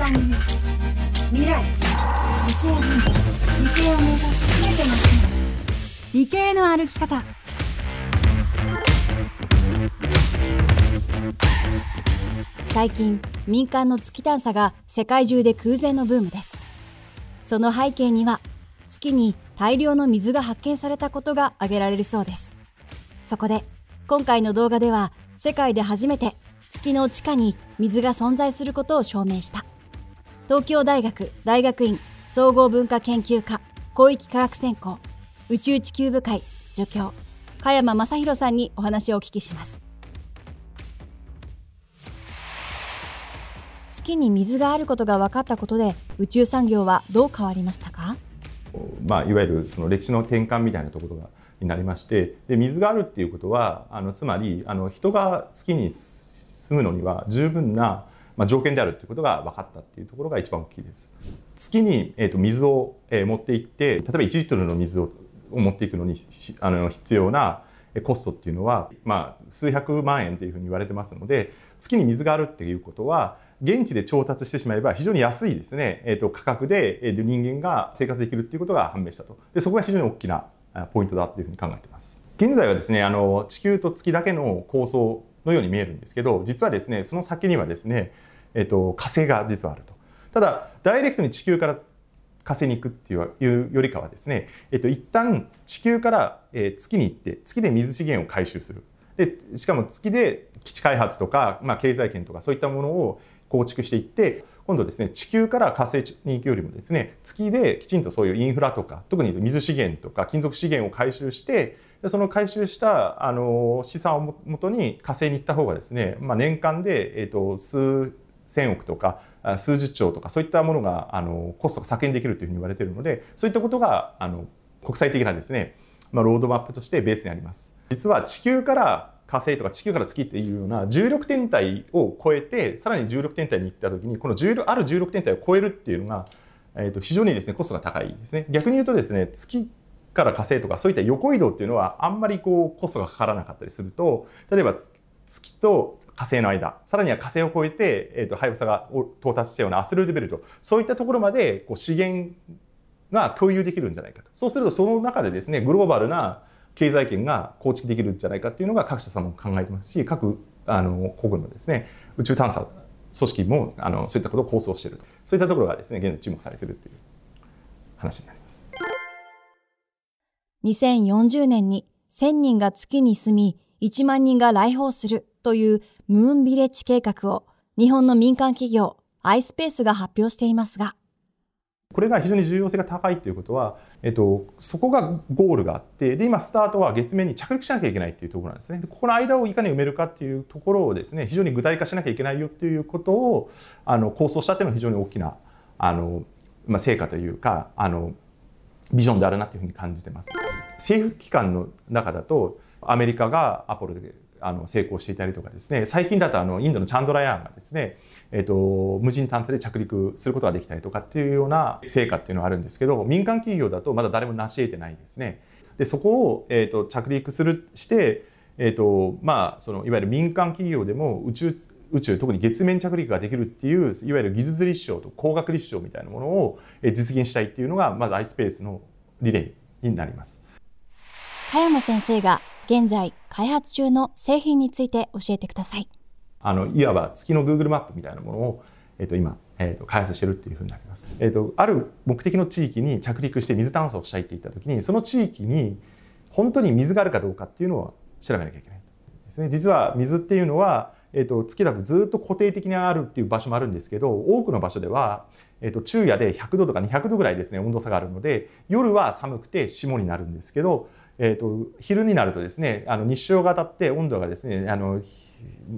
間技術未来理系人理系を目指す全ての人理系の歩き方最近民間の月探査が世界中で空前のブームですその背景には月に大量の水が発見されたことが挙げられるそうですそこで今回の動画では世界で初めて月の地下に水が存在することを証明した東京大学大学院総合文化研究科広域科学専攻宇宙地球部会助教加山正弘さんにお話をお聞きします。月に水があることが分かったことで宇宙産業はどう変わりましたか、まあ、いわゆるその歴史の転換みたいなところがになりましてで水があるっていうことはあのつまりあの人が月に住むのには十分な、まあ、条件であるということが分かったっていうところが一番大きいです。月に、えーと、水を、えー、持っていって例えば1リットルの水を持っていくのにあの必要なコストっていうのは、まあ、数百万円というふうに言われてますので月に水があるっていうことは現地で調達してしまえば非常に安いですね、えーと、価格で人間が生活できるっていうことが判明したとでそこが非常に大きなポイントだというふうに考えています。現在はですねあの地球と月だけの構想のように見えるんですけど実はですねその先にはですね、えっと、火星が実はあると。ただダイレクトに地球から火星に行くっていうよりかはですね、えっと、一旦地球から、え月に行って月で水資源を回収するでしかも月で基地開発とか、まあ、経済圏とかそういったものを構築していって今度ですね地球から火星に行くよりもですね月できちんとそういうインフラとか特に水資源とか金属資源を回収してでその回収したあの資産をもとに火星に行った方がですね、まあ、年間で、えーと、数千億とか数十兆とかそういったものがあのコストが削減できるというふうに言われているのでそういったことがあの国際的なですね、まあ、ロードマップとしてベースにあります。実は地球から火星とか地球から月っていうような重力天体を超えてさらに重力天体に行った時にこの重力ある重力天体を超えるっていうのが、えー、と非常にですねコストが高いですね逆に言うとですね月から火星とかそういった横移動っていうのはあんまりこうコストがかからなかったりすると例えば月と火星の間。さらには火星を超えて、えー、とはやぶさが到達したようなアスルードベルト。そういったところまでこう資源が共有できるんじゃないかと。そうするとその中でですねグローバルな経済圏が構築できるんじゃないかっていうのが各社さんも考えてますし各あの国のですね宇宙探査組織もあのそういったことを構想しているそういったところがですね現在注目されているという話になります。2040年に1000人が月に住み1万人が来訪するというムーンビレッジ計画を日本の民間企業 iSpace が発表していますがこれが非常に重要性が高いということは、えっと、そこがゴールがあってで今スタートは月面に着陸しなきゃいけないっていうところなんですねここの間をいかに埋めるかっていうところをですね非常に具体化しなきゃいけないよっていうことをあの構想したっていうのは非常に大きなあの、まあ、成果というかあのビジョンであるなというふうに感じてます。政府機関の中だとアメリカがアポロであの成功していたりとかですね最近だとあのインドのチャンドラヤーンがですね、えーと、無人探査で着陸することができたりとかっていうような成果っていうのがあるんですけど民間企業だとまだ誰も成し得てないですね。でそこを、えーと、着陸するして、えーとまあ、そのいわゆる民間企業でも宇宙宇宙特に月面着陸ができるっていういわゆる技術立証と工学立証みたいなものを実現したいっていうのがまず iSpace の理念になります。加山先生が現在開発中の製品について教えてください。あのいわば月の Google マップみたいなものを、えっと、今、えっと、開発してるっていうふうになります。えっと、ある目的の地域に着陸して水探査をしたいって言った時にその地域に本当に水があるかどうかっていうのを調べなきゃいけないですね。実は水っていうのはえーと、月だとずっと固定的にあるっていう場所もあるんですけど多くの場所では、えーと、昼夜で100度とか200度ぐらいですね温度差があるので夜は寒くて霜になるんですけど、えーと、昼になるとですねあの日照が当たって温度がですねあの、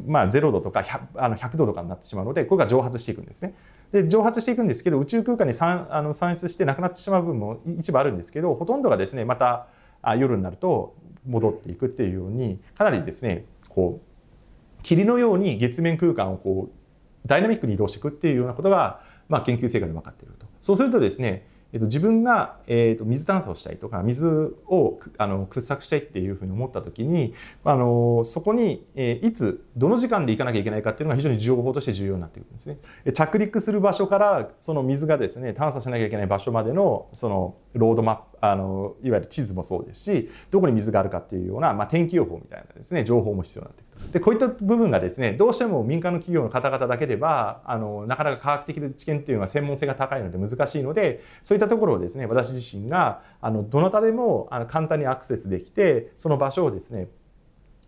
まあ、0度とか 100, あの100度とかになってしまうのでこれが蒸発していくんですね。で蒸発していくんですけど宇宙空間に散あの散出してなくなってしまう部分も一部あるんですけどほとんどがですねまたあ夜になると戻っていくっていうようにかなりですねこう霧のように月面空間をこうダイナミックに移動していくっていうようなことが、まあ、研究成果で分かっていると。そうするとですね、えっと、自分が、えっと、水探査をしたいとか水をあの掘削したいっていうふうに思った時にあのそこに、え、いつどの時間で行かなきゃいけないかっていうのが非常に情報として重要になってくるんですね。着陸する場所からその水がですね探査しなきゃいけない場所までのそのロードマップあのいわゆる地図もそうですしどこに水があるかっていうような、まあ、天気予報みたいなですね情報も必要になってくる。でこういった部分がですねどうしても民間の企業の方々だけではあのなかなか科学的な知見っていうのは専門性が高いので難しいのでそういったところをですね私自身があのどなたでもあの簡単にアクセスできてその場所をですね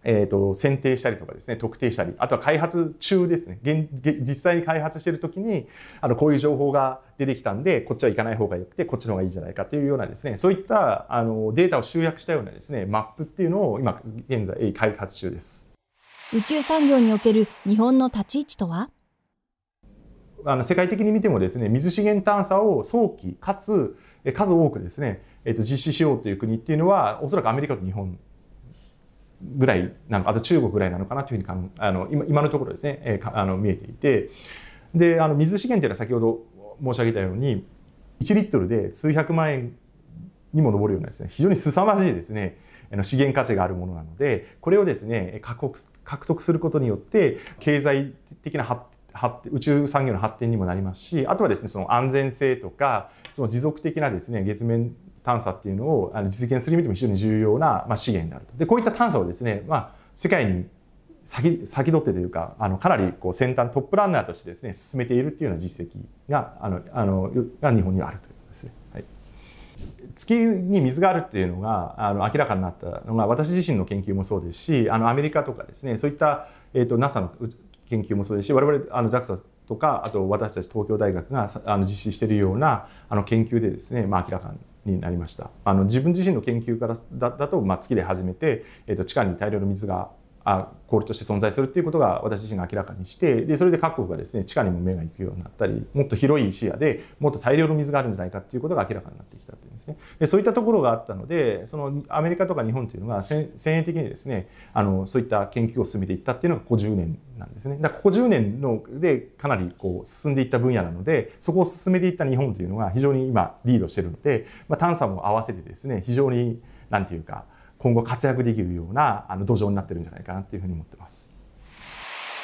えーと、選定したりとかですね特定したりあとは開発中ですね現実際に開発してる時にあのこういう情報が出てきたんでこっちは行かない方がよくてこっちの方がいいじゃないかというようなですねそういったあのデータを集約したようなですねマップっていうのを今現在開発中です。宇宙産業における日本の立ち位置とは？あの世界的に見てもですね水資源探査を早期かつ数多くですね、えー、と実施しようという国っていうのはおそらくアメリカと日本ぐらいなのかあと中国ぐらいなのかなというふうにあの今今のところですね、えー、あの見えていて。であの水資源というのは先ほど申し上げたように1リットルで数百万円にも上るようなですね非常に凄まじいですね資源価値があるものなのでこれをですね獲得することによって経済的な発宇宙産業の発展にもなりますしあとはですねその安全性とかその持続的なですね月面探査っていうのを実現する意味でも非常に重要な、ま、資源であると。でこういった探査をですね、まあ、世界に先先取ってというかあのかなりこう先端トップランナーとしてですね進めているっていうような実績があのあのが日本にはあるという。月に水があるっていうのがあの明らかになったのが私自身の研究もそうですしあのアメリカとかですねそういった、えーと、NASA の研究もそうですし我々あの JAXA とかあと私たち東京大学があの実施しているようなあの研究でですね、まあ、明らかになりました。あの自分自身の研究からだだと、まあ、月で始めて、えーと地下に大量の水があ氷として存在するっていうことが私自身が明らかにしてでそれで各国がですね地下にも目が行くようになったりもっと広い視野でもっと大量の水があるんじゃないかっていうことが明らかになってきたっていうんですね。でそういったところがあったのでそのアメリカとか日本というのが先鋭的にですねあのそういった研究を進めていったっていうのがここ10年なんですね。だからここ10年のでかなりこう進んでいった分野なのでそこを進めていった日本というのが非常に今リードしてるので、まあ、探査も合わせてですね非常に何て言うか今後活躍できるようなあの土壌になってるんじゃないかなっていうふうに思ってます。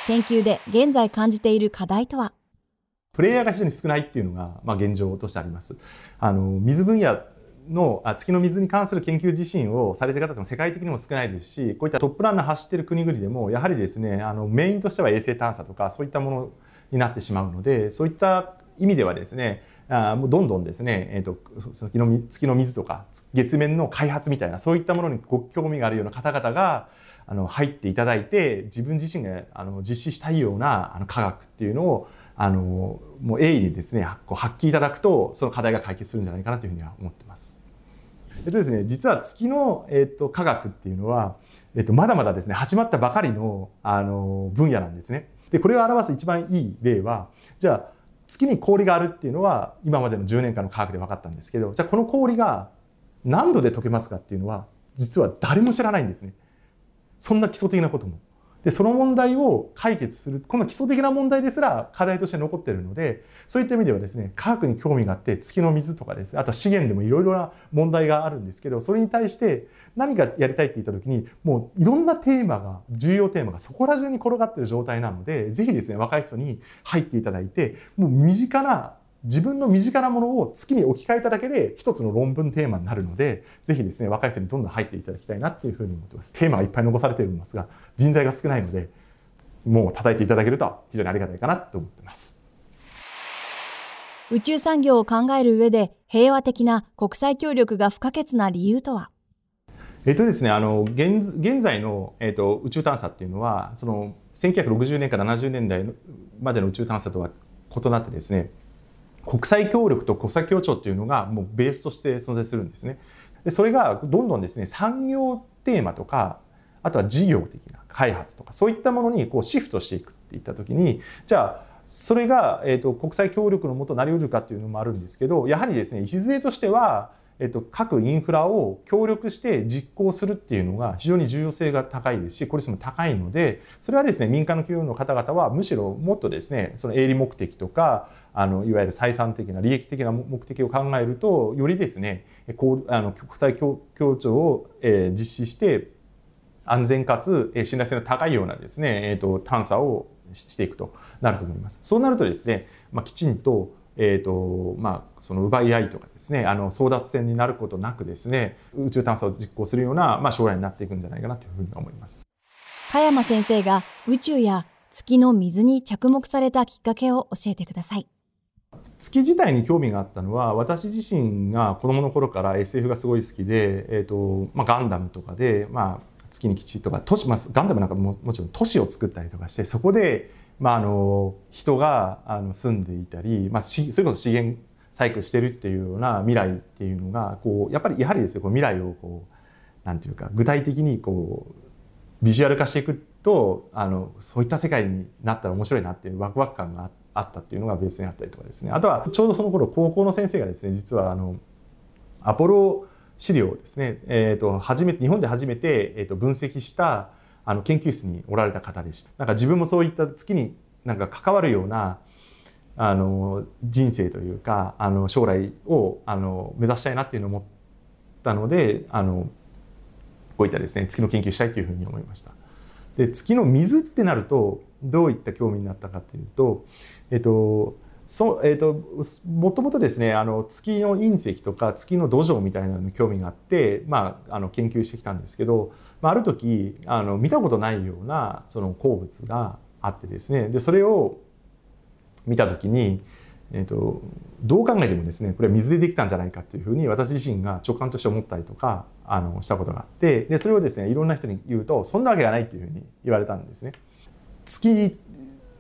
研究で現在感じている課題とは？プレイヤーが非常に少ないっていうのが、まあ、現状としてあります。あの水分野のあ月の水に関する研究自身をされてる方でも世界的にも少ないですしこういったトップランナー走ってる国々でもやはりですねあのメインとしては衛星探査とかそういったものになってしまうのでそういった意味ではですねあもうどんどんですね、えーと、月の月の水とか月面の開発みたいなそういったものにご興味があるような方々があの入っていただいて自分自身があの実施したいようなあの科学っていうのをあのもう鋭意にですねこう発揮いただくとその課題が解決するんじゃないかなというふうには思ってます。えっとですね、実は月の、えっと、科学っていうのは、えっと、まだまだですね始まったばかりのあの分野なんですね。でこれを表す一番いい例はじゃあ月に氷があるっていうのは今までの10年間の科学で分かったんですけどじゃあこの氷が何度で溶けますかっていうのは実は誰も知らないんですね。そんな基礎的なことも。で、その問題を解決する、この基礎的な問題ですら課題として残っているので、そういった意味ではですね、科学に興味があって、月の水とかですね、あとは資源でもいろいろな問題があるんですけど、それに対して何がやりたいって言った時に、もういろんなテーマが、重要テーマがそこら中に転がっている状態なので、ぜひですね、若い人に入っていただいて、もう身近な自分の身近なものを月に置き換えただけで一つの論文テーマになるので、ぜひですね、若い人にどんどん入っていただきたいなっていうふうに思ってます。テーマがいっぱい残されていますが、人材が少ないので、もう叩いていただけると非常にありがたいかなと思ってます。宇宙産業を考える上で平和的な国際協力が不可欠な理由とは？えっとですね、あの現現在の、えっと、宇宙探査っていうのはその1960年から70年代までの宇宙探査とは異なってですね国際協力と国際協調っていうのがもうベースとして存在するんですね。でそれがどんどんですね産業テーマとかあとは事業的な開発とかそういったものにこうシフトしていくっていった時にじゃあそれが、えーと、国際協力のもとなりうるかっていうのもあるんですけどやはりですね礎としてはえっと、各インフラを協力して実行するっていうのが非常に重要性が高いですし、効率も高いので、それはですね、民間の企業の方々はむしろもっとですね、その営利目的とか、あのいわゆる採算的な利益的な目的を考えると、よりですね、こうあの国際協調を、えー、実施して、安全かつ信頼性の高いようなですね、えーと、探査をしていくとなると思います。そうなるとですね、まあ、きちんとえーとまあ、その奪い合いとかですねあの争奪戦になることなくですね宇宙探査を実行するような、まあ、将来になっていくんじゃないかなというふうに思います。加山先生が宇宙や月の水に着目されたきっかけを教えてください。月自体に興味があったのは私自身が子どもの頃から SF がすごい好きで、えーとまあ、ガンダムとかで、まあ、月に基地とか都市、まあ、ガンダムなんかももちろん都市を作ったりとかしてそこでまあ、あの人があの住んでいたり、まあ、それこそ資源採掘してるっていうような未来っていうのがこうやっぱりやはりですねこう未来をこうなんていうか具体的にこうビジュアル化していくとあのそういった世界になったら面白いなっていうワクワク感があったっていうのがベースにあったりとかですね。あとはちょうどその頃高校の先生がですね実はあのアポロ資料をですね、えーと、初めて日本で初めて、えーと分析したあの研究室におられた方でした。なんか自分もそういった月になんか関わるようなあの人生というかあの将来をあの目指したいなっていうのを思ったのであのこういったですね月の研究したいというふうに思いました。で月の水ってなるとどういった興味になったかというと、えっとそうえーと、もともとですねあの月の隕石とか月の土壌みたいなのに興味があって、まあ、あの研究してきたんですけど、まあ、ある時あの見たことないようなその鉱物があってですねでそれを見た時に、えーと、どう考えてもですねこれは水でできたんじゃないかっていうふうに私自身が直感として思ったりとかあのしたことがあってでそれをですねいろんな人に言うとそんなわけがないっていうふうに言われたんですね。月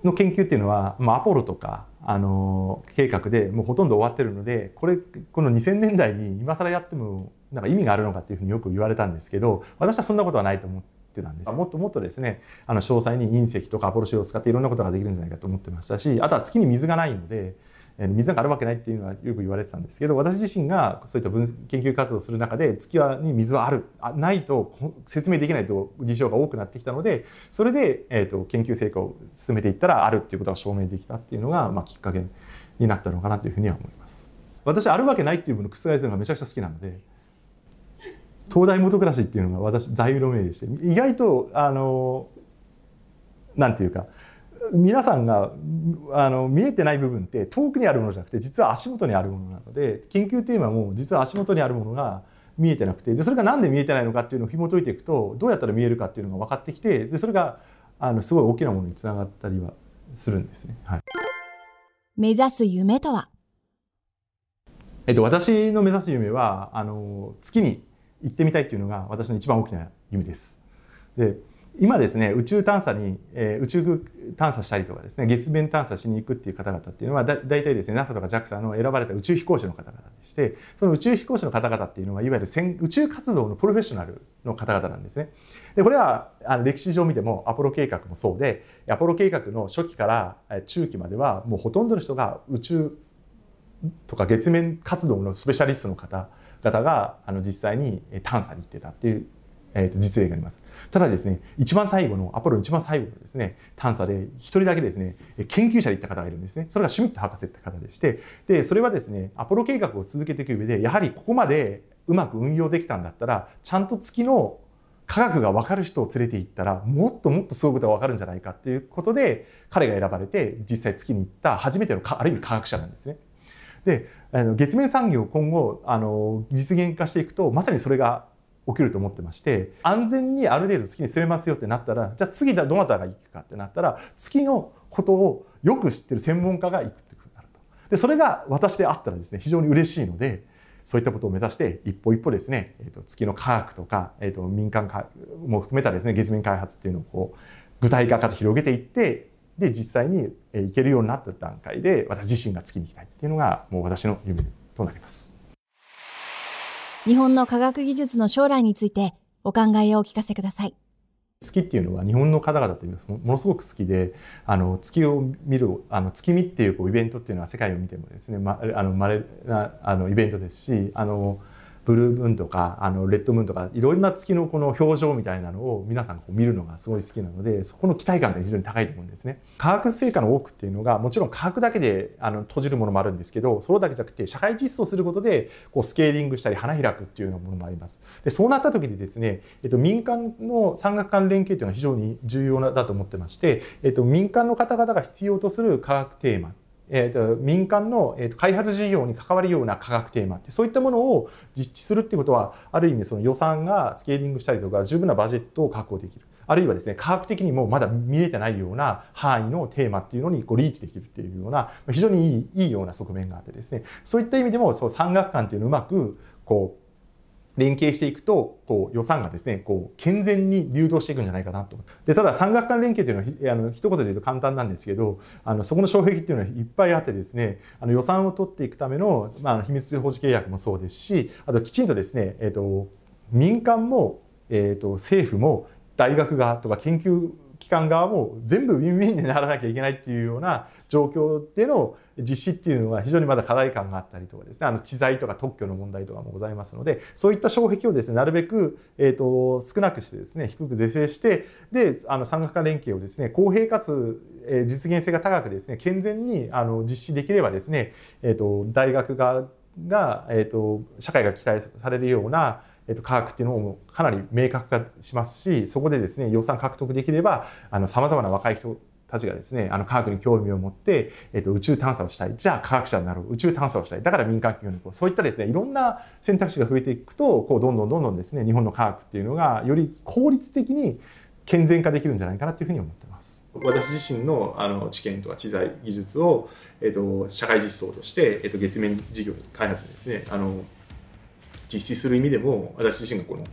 の研究っていうのは、まあ、アポロとかあの計画でもうほとんど終わってるのでこれこの2000年代に今更やってもなんか意味があるのかっていうふうによく言われたんですけど私はそんなことはないと思ってたんです。もっともっとですねあの詳細に隕石とかアポロ資料を使っていろんなことができるんじゃないかと思ってましたしあとは月に水がないので水があるわけないっていうのはよく言われてたんですけど私自身がそういった研究活動をする中で月に水はあるあないと説明できないと事象が多くなってきたのでそれで、えーと、研究成果を進めていったらあるっていうことが証明できたっていうのが、まあ、きっかけになったのかなというふうには思います。私あるわけないっていうものを覆すのがめちゃくちゃ好きなので東大元暮らしっていうのが私座右の銘でして意外とあのなんていうか皆さんがあの見えてない部分って遠くにあるものじゃなくて実は足元にあるものなので研究テーマも実は足元にあるものが見えてなくてでそれが何で見えてないのかっていうのを紐解いていくとどうやったら見えるかっていうのが分かってきてでそれがあのすごい大きなものにつながったりはするんですね。はい、目指す夢とは？えっと、私の目指す夢はあの月に行ってみたいっていうのが私の一番大きな夢です。で今ですね宇宙探査に、えー、宇宙探査したりとかですね月面探査しに行くっていう方々っていうのはだ大体ですね NASA とか JAXA の選ばれた宇宙飛行士の方々でしてその宇宙飛行士の方々っていうのはいわゆる宇宙活動のプロフェッショナルの方々なんですね。でこれはあの歴史上見てもアポロ計画もそうでアポロ計画の初期から中期まではもうほとんどの人が宇宙とか月面活動のスペシャリストの方々があの実際に探査に行ってたっていうえー、と実例があります。ただですね、一番最後の、アポロの一番最後のですね、探査で一人だけですね、研究者で行った方がいるんですね。それがシュミット博士って方でして、で、それはですね、アポロ計画を続けていく上で、やはりここまでうまく運用できたんだったら、ちゃんと月の科学が分かる人を連れて行ったら、もっともっとすごいことが分かるんじゃないかっていうことで、彼が選ばれて、実際月に行った初めてのある意味科学者なんですね。で、あの月面産業今後、あの、実現化していくと、まさにそれが起きると思ってまして安全にある程度月に住めますよってなったらじゃあ次どなたが行くかってなったら月のことをよく知ってる専門家が行くってことになるとでそれが私であったらですね非常に嬉しいのでそういったことを目指して一歩一歩ですね、えー、と月の科学とか、えー、と民間も含めたですね月面開発っていうのをこう具体化かつ広げていってで実際に行けるようになった段階で私自身が月に行きたいっていうのがもう私の夢となります。日本の科学技術の将来についてお考えをお聞かせください。月っていうのは日本の方々というのはものすごく好きであの月を見るあの月見っていうこうイベントっていうのは世界を見てもですねまあのまれなあのイベントですしあのブルームーンとかあのレッドムーンとかいろんな月のこの表情みたいなのを皆さんこう見るのがすごい好きなのでそこの期待感って非常に高いと思うんですね。科学成果の多くっていうのがもちろん科学だけであの閉じるものもあるんですけどそれだけじゃなくて社会実装することでこうスケーリングしたり花開くっていうようなものもあります。でそうなった時にですね、えっと、民間の産学間連携というのは非常に重要だと思ってまして、えっと、民間の方々が必要とする科学テーマえーと、民間の、えーと、開発事業に関わるような科学テーマってそういったものを実地するっていうことはある意味その予算がスケーリングしたりとか十分なバジェットを確保できる。あるいはですね科学的にもまだ見えてないような範囲のテーマっていうのにこうリーチできるっていうような非常にいいいいような側面があってですね。そういった意味でもそう産学官っていうのをうまくこう連携していくと、こう予算がですね、こう健全に流動していくんじゃないかなと。で、ただ産学間連携というのは、あの一言で言うと簡単なんですけど、あのそこの障壁っていうのはいっぱいあってですね、あの予算を取っていくための、まあ、秘密保持契約もそうですし、あときちんとですね、えっ、ー、と、民間も、えっ、ー、と、政府も大学側とか研究機関側も全部ウィンウィンにならなきゃいけないっていうような状況での実施っていうのは非常にまだ課題感があったりとかですね、あの知財とか特許の問題とかもございますので、そういった障壁をですね、なるべく、えっ、ー、と、少なくしてですね、低く是正して、で、あの、産学化連携をですね、公平かつ、えー、実現性が高くですね、健全に、あの、実施できればですね、えっ、ー、と、大学側が、えっ、と、社会が期待されるような、えっと、科学っていうのをかなり明確化しますし、そこでですね、予算獲得できれば、あの、様々な若い人たちがですね、あの、科学に興味を持って、えっと、宇宙探査をしたい。じゃあ科学者になろう。宇宙探査をしたい。だから民間企業にこう、そういったですね、いろんな選択肢が増えていくと、こう、どんどんどんどんですね、日本の科学っていうのが、より効率的に健全化できるんじゃないかなというふうに思ってます。私自身のあの知見とか知財技術を、えっと、社会実装として、えっと、月面事業に開発にですね、あの、実施する意味でも私自身がこの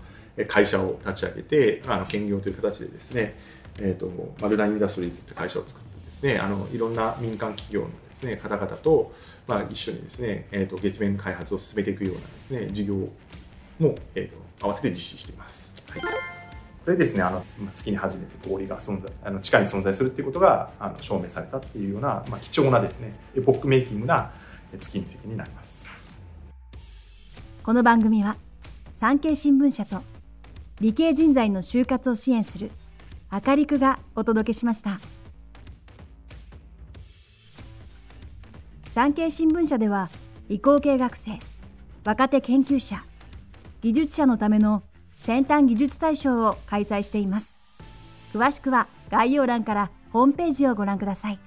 会社を立ち上げてあの兼業という形でですね、えーと、マルナインダストリーズという会社を作ってですねあのいろんな民間企業のですね方々と、まあ、一緒にですね、えーと、月面開発を進めていくようなですね事業も、えーと、合わせて実施しています。はいこれですね、あの月に初めて氷が存在、あの地下に存在するっていうことがあの証明されたっていうような、まあ、貴重なですね、エポックメイキングな月についてになります。この番組は産経新聞社と理系人材の就活を支援するあかりくがお届けしました。産経新聞社では理工系学生若手研究者技術者のための先端技術大賞を開催しています。詳しくは概要欄からホームページをご覧ください。